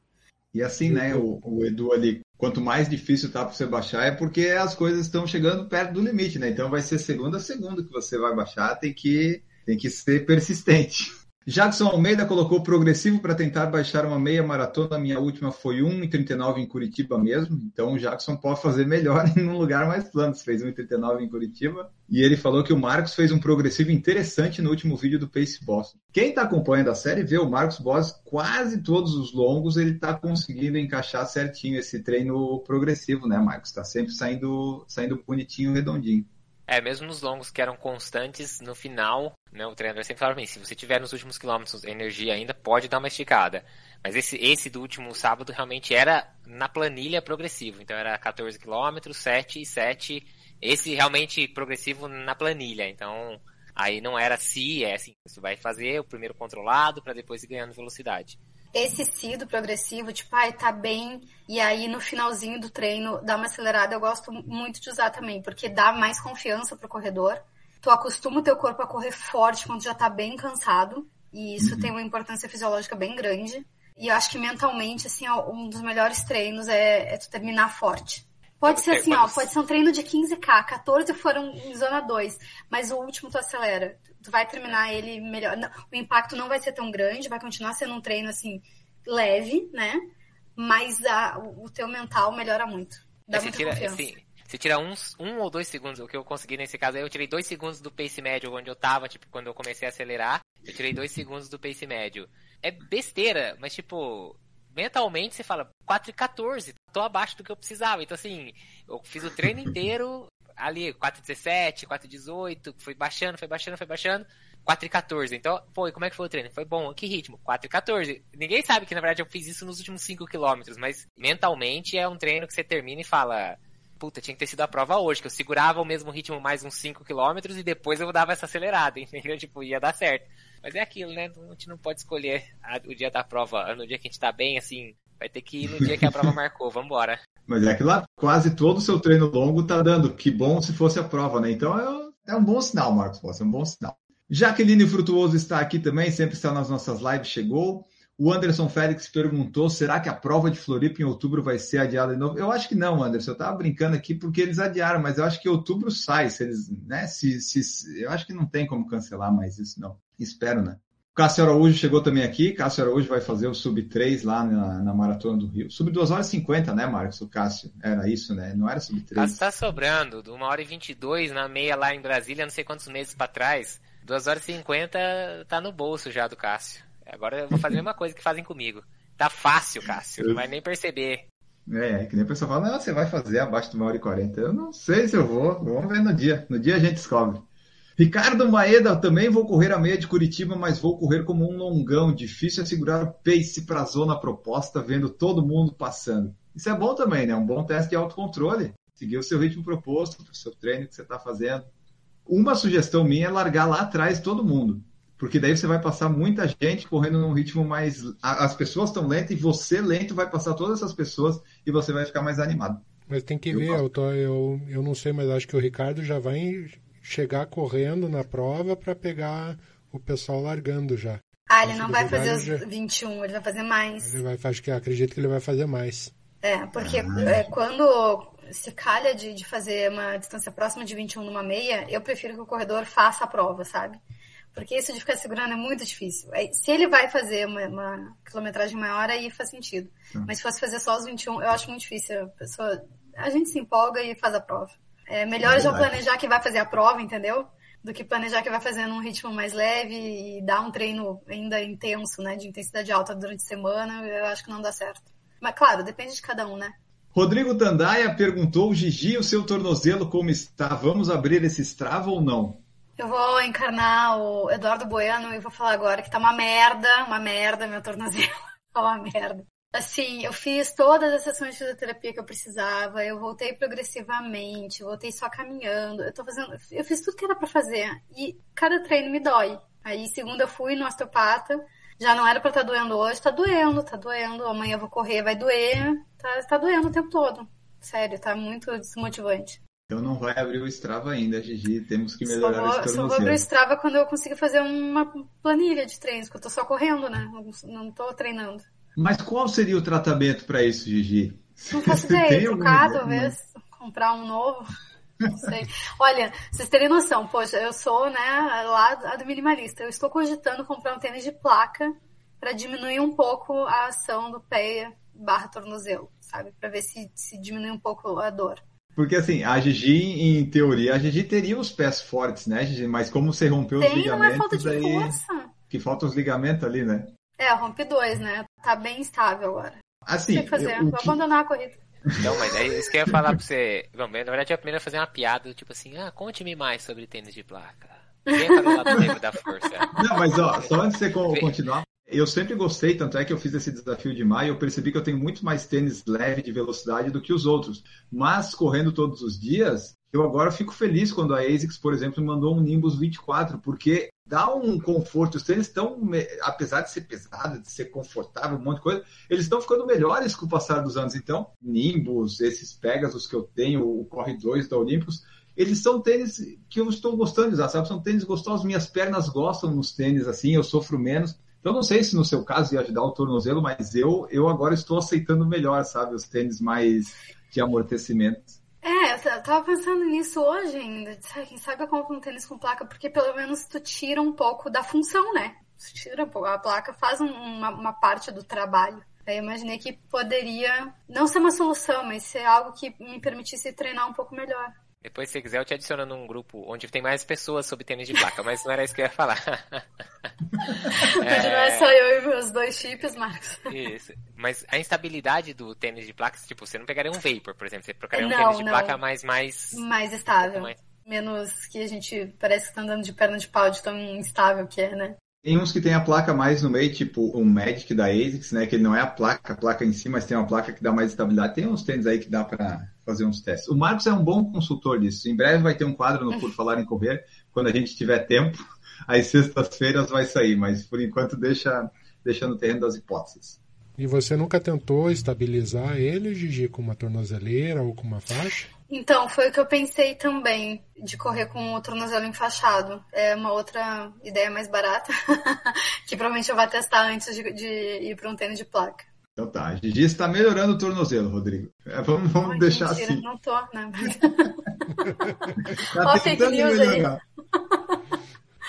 E assim, né, o, o Edu ali, quanto mais difícil tá para você baixar, é porque as coisas estão chegando perto do limite, né? Então vai ser segunda a segunda que você vai baixar, tem que, tem que ser persistente. Jackson Almeida colocou progressivo para tentar baixar uma meia maratona. Minha última foi 1,39 em Curitiba mesmo. Então o Jackson pode fazer melhor em um lugar mais plano. Fez 1,39 em Curitiba. E ele falou que o Marcos fez um progressivo interessante no último vídeo do Pace Boss. Quem está acompanhando a série vê o Marcos Boss quase todos os longos ele está conseguindo encaixar certinho esse treino progressivo, né, Marcos? Está sempre saindo, saindo bonitinho, redondinho. É, mesmo nos longos que eram constantes, no final, né, o treinador sempre falava se você tiver nos últimos quilômetros energia ainda, pode dar uma esticada. Mas esse, esse do último sábado realmente era na planilha progressivo. Então era 14 quilômetros, 7 e 7. Esse realmente progressivo na planilha. Então, aí não era se, é assim, você vai fazer o primeiro controlado para depois ir ganhando velocidade esse sido progressivo, tipo, ai, tá bem, e aí no finalzinho do treino dá uma acelerada, eu gosto muito de usar também, porque dá mais confiança pro corredor. Tu acostuma o teu corpo a correr forte quando já tá bem cansado, e isso uhum. tem uma importância fisiológica bem grande. E eu acho que mentalmente, assim, um dos melhores treinos é, é tu terminar forte. Pode ser assim, ó, pode ser um treino de 15K, 14 foram em zona 2, mas o último tu acelera. Tu vai terminar ele melhor. O impacto não vai ser tão grande, vai continuar sendo um treino, assim, leve, né? Mas a, o teu mental melhora muito. Dá É, você muita tira, confiança. assim, você tira uns, um ou dois segundos, o que eu consegui nesse caso aí, eu tirei dois segundos do pace médio onde eu tava, tipo, quando eu comecei a acelerar, eu tirei dois segundos do pace médio. É besteira, mas tipo, mentalmente você fala, 4 e 14, tô abaixo do que eu precisava. Então assim, eu fiz o treino inteiro ali, 4 e 17, 4 e 18, foi baixando, foi baixando, foi baixando. 4 e 14. Então, pô, e como é que foi o treino? Foi bom, que ritmo? 4 e 14. Ninguém sabe que na verdade eu fiz isso nos últimos 5 quilômetros, mas mentalmente é um treino que você termina e fala, puta, tinha que ter sido a prova hoje, que eu segurava o mesmo ritmo mais uns 5 quilômetros e depois eu dava essa acelerada, entendeu? Tipo, ia dar certo. Mas é aquilo, né? A gente não pode escolher a- o dia da prova, no dia que a gente tá bem, assim, vai ter que ir no dia que a prova marcou, vambora. Mas é que lá quase todo o seu treino longo tá dando. Que bom se fosse a prova, né? Então é, é um bom sinal, Marcos é um bom sinal. Jaqueline Frutuoso está aqui também, sempre está nas nossas lives, chegou. O Anderson Félix perguntou: será que a prova de Floripa em outubro vai ser adiada de novo? Eu acho que não, Anderson. Eu estava brincando aqui porque eles adiaram, mas eu acho que outubro sai. Se eles, né? Se, se, eu acho que não tem como cancelar mais isso, não. Espero, né? Cássio Araújo chegou também aqui. Cássio Araújo vai fazer o Sub 3 lá na, na Maratona do Rio. Sub 2 horas e 50, né, Marcos? O Cássio. Era isso, né? Não era Sub 3. Caso tá sobrando, de 1 hora e 22 na meia lá em Brasília, não sei quantos meses pra trás. 2 horas e 50 tá no bolso já do Cássio. Agora eu vou fazer a mesma coisa que fazem comigo. Tá fácil, Cássio, não vai nem perceber. É, é que nem a pessoa fala, não, você vai fazer abaixo de uma hora e quarenta. Eu não sei se eu vou, vamos ver no dia. No dia a gente descobre. Ricardo Maeda, também vou correr a meia de Curitiba, mas vou correr como um longão. Difícil é segurar o pace para a zona proposta, vendo todo mundo passando. Isso é bom também, né? Um bom teste de autocontrole. Seguir o seu ritmo proposto, o seu treino que você está fazendo. Uma sugestão minha é largar lá atrás todo mundo. Porque daí você vai passar muita gente correndo num ritmo mais. As pessoas estão lentas e você lento vai passar todas essas pessoas e você vai ficar mais animado. Mas tem que Eu ver, eu, tô, eu, eu não sei, mas acho que o Ricardo já vai chegar correndo na prova para pegar o pessoal largando já. Ah, ele não vai fazer os já- 21, ele vai fazer mais. Ele vai, acho que acredito que ele vai fazer mais. É, porque Ah. é, quando se calha de, de fazer uma distância próxima de 21 numa meia, eu prefiro que o corredor faça a prova, sabe? Porque isso de ficar segurando é muito difícil. Se ele vai fazer uma, uma quilometragem maior, aí faz sentido. Mas se fosse fazer só os 21, eu acho muito difícil. A pessoa, a gente se empolga e faz a prova. É melhor É já planejar que vai fazer a prova, entendeu? Do que planejar que vai fazer num ritmo mais leve e dar um treino ainda intenso, né? De intensidade alta durante a semana, eu acho que não dá certo. Mas claro, depende de cada um, né? Rodrigo Tandaia perguntou: Gigi, o seu tornozelo como está? Vamos abrir esse Strava ou não? Eu vou encarnar o Eduardo Bueno e vou falar agora que tá uma merda, uma merda, meu tornozelo. Tá uma merda. Assim, eu fiz todas as sessões de fisioterapia que eu precisava, eu voltei progressivamente, voltei só caminhando, eu tô fazendo, eu fiz tudo que era pra fazer e cada treino me dói. Aí, segunda eu fui no osteopata, já não era pra estar doendo hoje, tá doendo, tá doendo, amanhã eu vou correr, vai doer, tá, tá doendo o tempo todo. Sério, tá muito desmotivante. Então não vai abrir o Strava ainda, Gigi. Temos que Só melhorar vou, esse só vou abrir o Strava quando eu conseguir fazer uma planilha de treinos, porque eu tô só correndo, né? Não, tô treinando. Mas qual seria o tratamento para isso, Gigi? Não faço ideia, trocar talvez, comprar um novo. Não sei. Olha, vocês terem noção, poxa, eu sou, né, lá a do minimalista. Eu estou cogitando comprar um tênis de placa para diminuir um pouco a ação do pé barra tornozelo, sabe? Para ver se, se diminui um pouco a dor. Porque assim, a Gigi, em teoria, a Gigi teria os pés fortes, né, Gigi? Mas como você rompeu os Tem, não ligamentos, é falta de aí... força. que faltam os ligamentos ali, né? É, eu rompi dois, né? Tá bem estável agora. Assim, Tem que fazer, o vou que- abandonar a corrida. Não, mas é isso que eu ia falar pra você. Bom, na verdade, eu ia primeiro fazer uma piada, tipo assim, ah, conte-me mais sobre tênis de placa. Vem para o lado negro da força. Não, mas ó, só antes de você co- continuar, eu sempre gostei, tanto é que eu fiz esse desafio de maio, eu percebi que eu tenho muito mais tênis leve de velocidade do que os outros. Mas correndo todos os dias, eu agora fico feliz quando a ASICS, por exemplo, me mandou um Nimbus 24, porque dá um conforto. Os tênis estão, apesar de ser pesado, de ser confortável, um monte de coisa, eles estão ficando melhores com o passar dos anos. Então, Nimbus, esses Pegasus que eu tenho, o Corre 2 da Olympus, eles são tênis que eu estou gostando de usar, sabe? São tênis gostosos, minhas pernas gostam nos tênis assim, eu sofro menos. Então não sei se no seu caso ia ajudar o tornozelo, mas eu, eu agora estou aceitando melhor, sabe, os tênis mais de amortecimento. É, eu tava pensando nisso hoje ainda. Quem sabe eu compro um tênis com placa, porque pelo menos tu tira um pouco da função, né? Tu tira um pouco. A placa faz uma, uma parte do trabalho. Aí eu imaginei que poderia não ser uma solução, mas ser algo que me permitisse treinar um pouco melhor. Depois, se quiser, eu te adiciono num grupo onde tem mais pessoas sobre tênis de placa, mas não era isso que eu ia falar. Onde não é só eu e meus dois chips, Marcos. Isso. Mas a instabilidade do tênis de placa, tipo, você não pegaria um Vapor, por exemplo, você procuraria um Não, tênis de não. placa mais, mais... Mais estável. mais- Menos que a gente parece que tá andando de perna de pau de tão instável que é, né? Tem uns que tem a placa mais no meio, tipo o Magic da ASICS, né? Que não é a placa, a placa em si, mas tem uma placa que dá mais estabilidade. Tem uns tênis aí que dá para fazer uns testes. O Marcos é um bom consultor disso. Em breve vai ter um quadro no Por Falar em Correr, quando a gente tiver tempo. Às sextas-feiras vai sair, mas por enquanto deixa, deixa no terreno das hipóteses. E você nunca tentou estabilizar ele, Gigi, com uma tornozeleira ou com uma faixa? Então, foi o que eu pensei também, de correr com o tornozelo enfaixado. É uma outra ideia mais barata, que provavelmente eu vou testar antes de, de ir para um tênis de placa. Então tá, a Gigi está melhorando o tornozelo, Rodrigo. É, vamos vamos Ai, deixar mentira, assim. Não tô, né? Tá Ó, fake tentando news aí.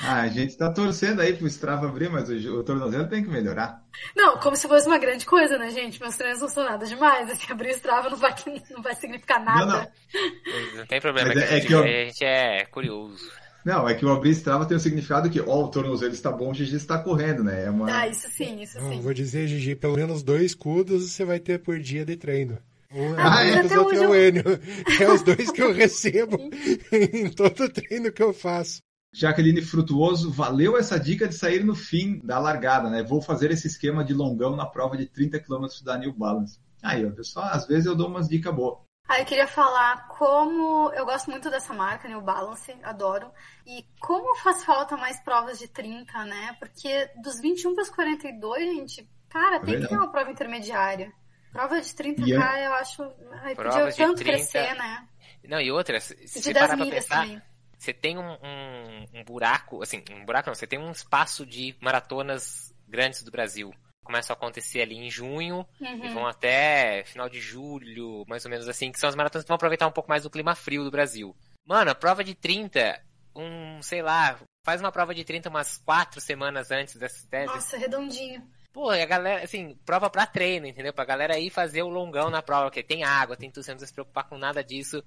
Ah, a gente tá torcendo aí pro Strava abrir, mas o, o tornozelo tem que melhorar. Não, como se fosse uma grande coisa, né, gente? Meus treinos não são nada demais. Assim, abrir o Strava não vai, não vai significar nada. Não, não. Não tem problema, Mas é, é- que, é a que gente- eu- a gente é curioso. Não, é que o abrir Strava tem o significado que, ó, o tornozelo está bom, o Gigi está correndo, né? É uma... Ah, isso sim, isso Não, sim. vou dizer, Gigi, pelo menos dois cudos você vai ter por dia de treino. Um é Ah, é? Até é hoje o eu- Enio. É os dois que eu recebo em todo treino que eu faço. Jaqueline Frutuoso, valeu essa dica de sair no fim da largada, né? Vou fazer esse esquema de longão na prova de 30 km da New Balance. Aí, ó, pessoal, às vezes eu dou umas dicas boas. Ah, eu queria falar como eu gosto muito dessa marca, New Balance, adoro. E como faz falta mais provas de 30, né? Porque dos 21 para os 42, gente, cara, tem que verdade. ter uma prova intermediária. Prova de 30k, E é- eu acho. Ai, podia tanto 30. crescer, né? Não, e outra, se de você 10 parar pra milhas pensar, também. Você tem um, um, um buraco, assim, um buraco não, você tem um espaço de maratonas grandes do Brasil. Começam a acontecer ali em junho e Uhum. vão até final de julho, mais ou menos assim, que são as maratonas que vão aproveitar um pouco mais do clima frio do Brasil. Mano, a prova de 30, um, sei lá, faz uma prova de 30 umas quatro semanas antes dessa tese. Nossa, redondinho. Pô, e a galera, assim, prova pra treino, entendeu? Pra galera ir fazer o longão na prova, que tem água, tem tudo, você não precisa se preocupar com nada disso.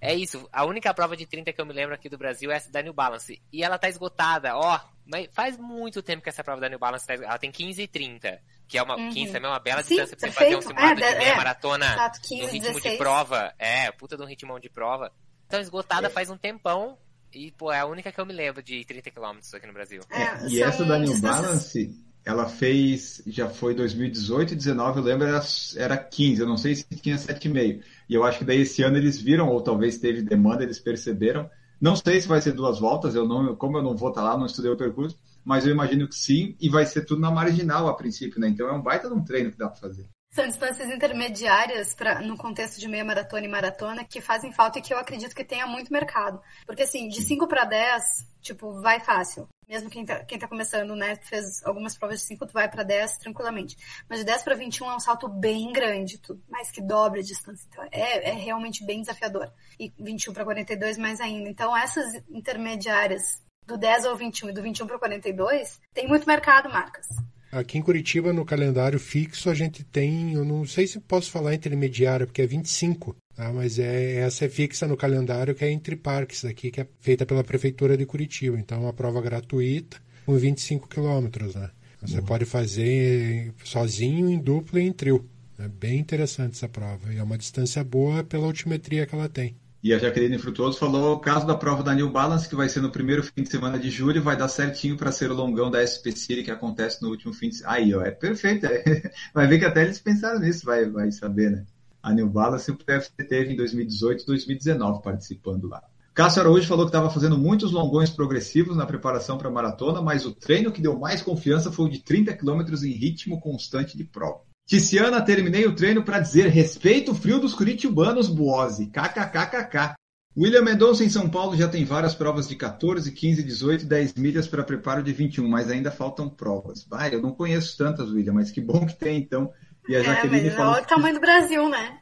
É isso, a única prova de 30 que eu me lembro aqui do Brasil é essa da New Balance. E ela tá esgotada, ó, mas faz muito tempo que essa prova da New Balance tá esgotada. Ela tem 15 e 30, que é uma, Uhum. 15 também é uma bela Sim, distância pra você fazer um simulado É, de meia é. maratona Exato, no 15, ritmo 16. de prova. É, puta de um ritmão de prova. Então esgotada faz um tempão. E, pô, é a única que eu me lembro de 30 km aqui no Brasil. É, e essa da New distâncias- Balance, ela fez, já foi 2018 e 19, eu lembro, era, era 15, eu não sei se tinha 7,5. E eu acho que daí esse ano eles viram, ou talvez teve demanda, eles perceberam. Não sei se vai ser duas voltas, eu não, como eu não vou estar lá, não estudei o percurso, mas eu imagino que sim, e vai ser tudo na marginal a princípio, né? Então é um baita de um treino que dá para fazer. São distâncias intermediárias pra, no contexto de meia maratona e maratona que fazem falta e que eu acredito que tenha muito mercado. Porque assim, de 5 para 10, tipo, vai fácil. Mesmo quem tá, quem tá começando, né, fez algumas provas de 5, tu vai para 10 tranquilamente. Mas de 10 para 21 é um salto bem grande, tu, mais que dobra a distância. Então é, é realmente bem desafiador. E 21 para 42 mais ainda. Então essas intermediárias do 10 ao 21 e do 21 para 42, tem muito mercado, marcas. Aqui em Curitiba, no calendário fixo, a gente tem, eu não sei se posso falar intermediária, porque é 25, tá? mas é, essa é fixa no calendário, que é entre parques aqui, que é feita pela Prefeitura de Curitiba. Então, é uma prova gratuita com 25 quilômetros, né? Você pode fazer sozinho, em dupla e em trio. É bem interessante essa prova. E é uma distância boa pela altimetria que ela tem. E a Jaqueline Frutuoso falou o caso da prova da New Balance, que vai ser no primeiro fim de semana de julho, vai dar certinho para ser o longão da SP City que acontece no último fim de semana. Aí, ó, é perfeito. é. Vai ver que até eles pensaram nisso, vai, vai saber, né? A New Balance o PFC teve em 2018 e 2019 participando lá. Cássio Araújo falou que estava fazendo muitos longões progressivos na preparação para a maratona, mas o treino que deu mais confiança foi o de 30 quilômetros em ritmo constante de prova. Ticiana, terminei o treino para dizer respeito o frio dos curitibanos, Buose. KKKKK. William Mendonça em São Paulo já tem várias provas de 14, 15, 18, 10 milhas para preparo de 21, mas ainda faltam provas. Vai, eu não conheço tantas, William, mas que bom que tem então. E a é, Jaqueline mas. Olha o tamanho do Brasil, né?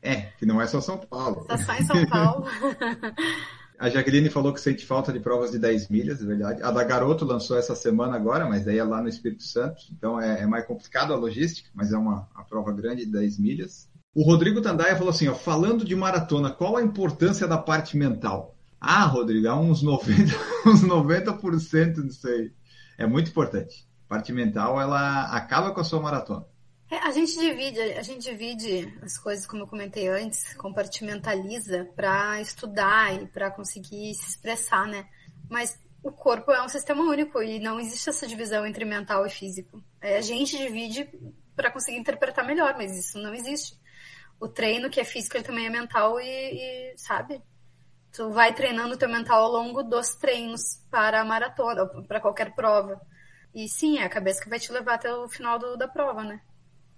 É, que não é só São Paulo. Tá só em São Paulo. a Jaqueline falou que sente falta de provas de 10 milhas, é verdade. A da Garoto lançou essa semana agora, mas daí é lá no Espírito Santo, então é, é mais complicado a logística, mas é uma, prova grande de 10 milhas. O Rodrigo Tandaia falou assim, ó, falando de maratona, qual a importância da parte mental? Ah, Rodrigo, há uns 90%, uns 90% disso aí. É muito importante. A parte mental, ela acaba com a sua maratona. É, a gente divide, a gente divide as coisas, como eu comentei antes, compartimentaliza para estudar e para conseguir se expressar, né? Mas o corpo é um sistema único e não existe essa divisão entre mental e físico. É, a gente divide para conseguir interpretar melhor, mas isso não existe. O treino que é físico, ele também é mental e, e sabe? Tu vai treinando o teu mental ao longo dos treinos para a maratona, para qualquer prova. E sim, é a cabeça que vai te levar até o final do, da prova, né?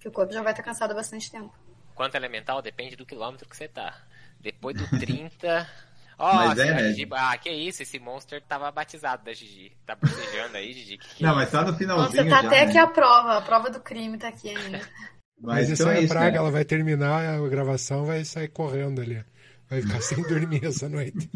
Que o corpo já vai estar cansado há bastante tempo. Quanto elemental depende do quilômetro que você tá. Depois do 30. Ó, oh, é? Gigi... Ah, que isso, esse monster tava batizado da Gigi. Tá bocejando aí, Gigi. Que que não, mas tá no finalzinho. Você tá já, até né? aqui a prova, a prova do crime tá aqui ainda. Mas, mas então é, é isso, praga, né? ela vai terminar a gravação, vai sair correndo ali. Vai ficar sem dormir essa noite.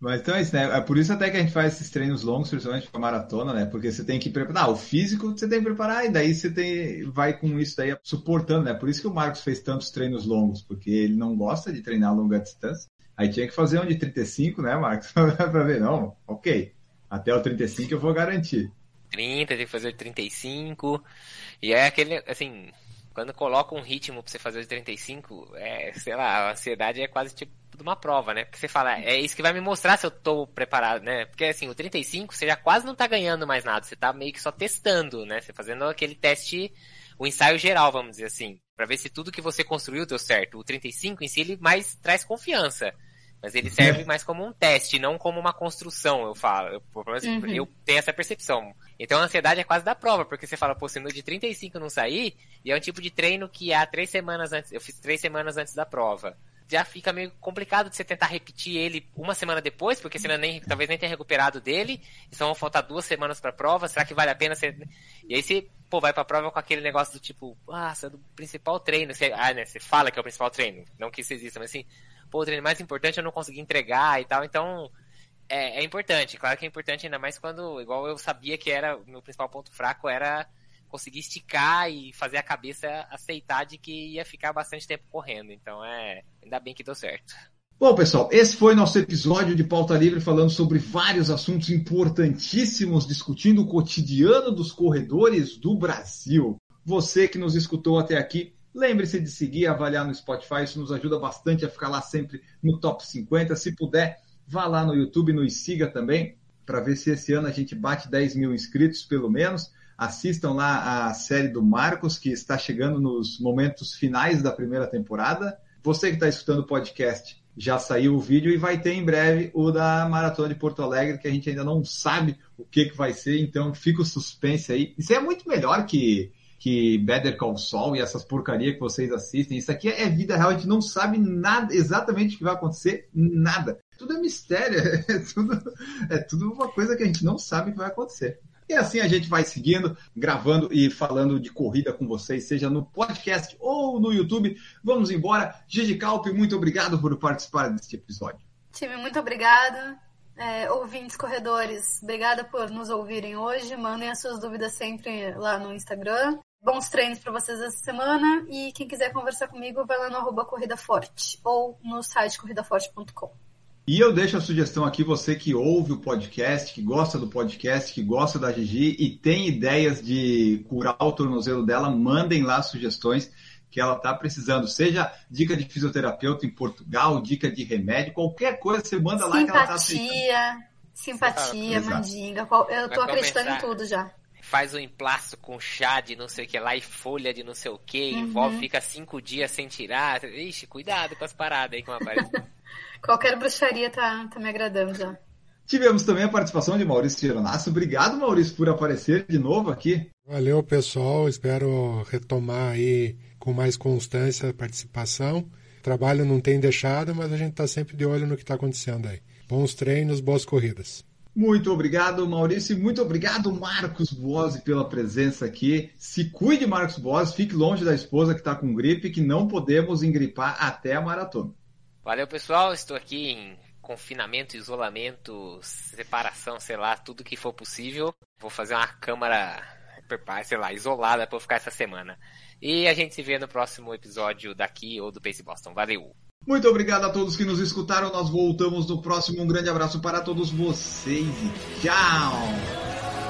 Mas então é isso, né? É por isso até que a gente faz esses treinos longos, principalmente para maratona, né? Porque você tem que preparar. O físico você tem que preparar e daí você tem, vai com isso daí suportando, né? Por isso que o Marcos fez tantos treinos longos, porque ele não gosta de treinar a longa distância. Aí tinha que fazer um de 35, né, Marcos? para ver, não, ok. Até o 35 eu vou garantir. 30, tem que fazer 35. E é aquele, assim, quando coloca um ritmo pra você fazer os 35, é, sei lá, a ansiedade é quase tipo de uma prova, né? Porque você fala, é isso que vai me mostrar se eu tô preparado, né? Porque assim, o 35 você já quase não tá ganhando mais nada, você tá meio que só testando, né? Você fazendo aquele teste, o ensaio geral, vamos dizer assim, para ver se tudo que você construiu deu certo. O 35 em si ele mais traz confiança. Mas ele serve mais como um teste, não como uma construção, eu falo. Eu, uhum. eu tenho essa percepção. Então a ansiedade é quase da prova, porque você fala, pô, se no de 35 não sair, e é um tipo de treino que há três semanas antes, eu fiz três semanas antes da prova já fica meio complicado de você tentar repetir ele uma semana depois, porque você nem, talvez nem tenha recuperado dele, e só vão faltar duas semanas pra prova, será que vale a pena você... E aí você, pô, vai pra prova com aquele negócio do tipo, ah, é do principal treino, você, ah, né, você fala que é o principal treino, não que isso exista, mas assim, pô, o treino mais importante eu não consegui entregar e tal, então é, é importante, claro que é importante ainda mais quando, igual eu sabia que era, o meu principal ponto fraco era conseguir esticar e fazer a cabeça aceitar de que ia ficar bastante tempo correndo. Então é. Ainda bem que deu certo. Bom, pessoal, esse foi nosso episódio de Pauta Livre falando sobre vários assuntos importantíssimos, discutindo o cotidiano dos corredores do Brasil. Você que nos escutou até aqui, lembre-se de seguir, avaliar no Spotify, isso nos ajuda bastante a ficar lá sempre no top 50. Se puder, vá lá no YouTube, nos siga também, para ver se esse ano a gente bate 10 mil inscritos, pelo menos. Assistam lá a série do Marcos, que está chegando nos momentos finais da primeira temporada. Você que está escutando o podcast, já saiu o vídeo e vai ter em breve o da Maratona de Porto Alegre, que a gente ainda não sabe o que, que vai ser, então fica o suspense aí. Isso é muito melhor que, que Better Call Saul e essas porcarias que vocês assistem. Isso aqui é vida real, a gente não sabe nada, exatamente o que vai acontecer, nada. Tudo é mistério, é tudo, é tudo uma coisa que a gente não sabe o que vai acontecer. E assim a gente vai seguindo, gravando e falando de corrida com vocês, seja no podcast ou no YouTube. Vamos embora. Gigi Calpe, muito obrigado por participar deste episódio. Time, muito obrigado. É, ouvintes corredores, obrigada por nos ouvirem hoje. Mandem as suas dúvidas sempre lá no Instagram. Bons treinos para vocês essa semana. E quem quiser conversar comigo, vai lá no arroba Corrida Forte ou no site corridaforte.com. E eu deixo a sugestão aqui, você que ouve o podcast, que gosta do podcast, que gosta da Gigi e tem ideias de curar o tornozelo dela, mandem lá sugestões que ela está precisando. Seja dica de fisioterapeuta em Portugal, dica de remédio, qualquer coisa você manda lá simpatia, que ela está Simpatia, simpatia, mandinga. Eu estou acreditando em tudo já. Faz um emplasto com chá de não sei o que lá e folha de não sei o que, uhum. envolve, fica cinco dias sem tirar. Ixi, cuidado com as paradas aí que aparecem. Qualquer bruxaria tá, tá me agradando já. Tivemos também a participação de Maurício Geronasso. Obrigado, Maurício, por aparecer de novo aqui. Valeu, pessoal. Espero retomar aí com mais constância a participação. trabalho não tem deixado, mas a gente está sempre de olho no que está acontecendo aí. Bons treinos, boas corridas. Muito obrigado, Maurício. Muito obrigado, Marcos Bose, pela presença aqui. Se cuide, Marcos Bose. Fique longe da esposa que está com gripe, que não podemos engripar até a maratona. Valeu, pessoal. Estou aqui em confinamento, isolamento, separação, sei lá, tudo que for possível. Vou fazer uma câmara, sei lá, isolada para ficar essa semana. E a gente se vê no próximo episódio daqui ou do Pace Boston. Valeu! Muito obrigado a todos que nos escutaram. Nós voltamos no próximo. Um grande abraço para todos vocês e tchau!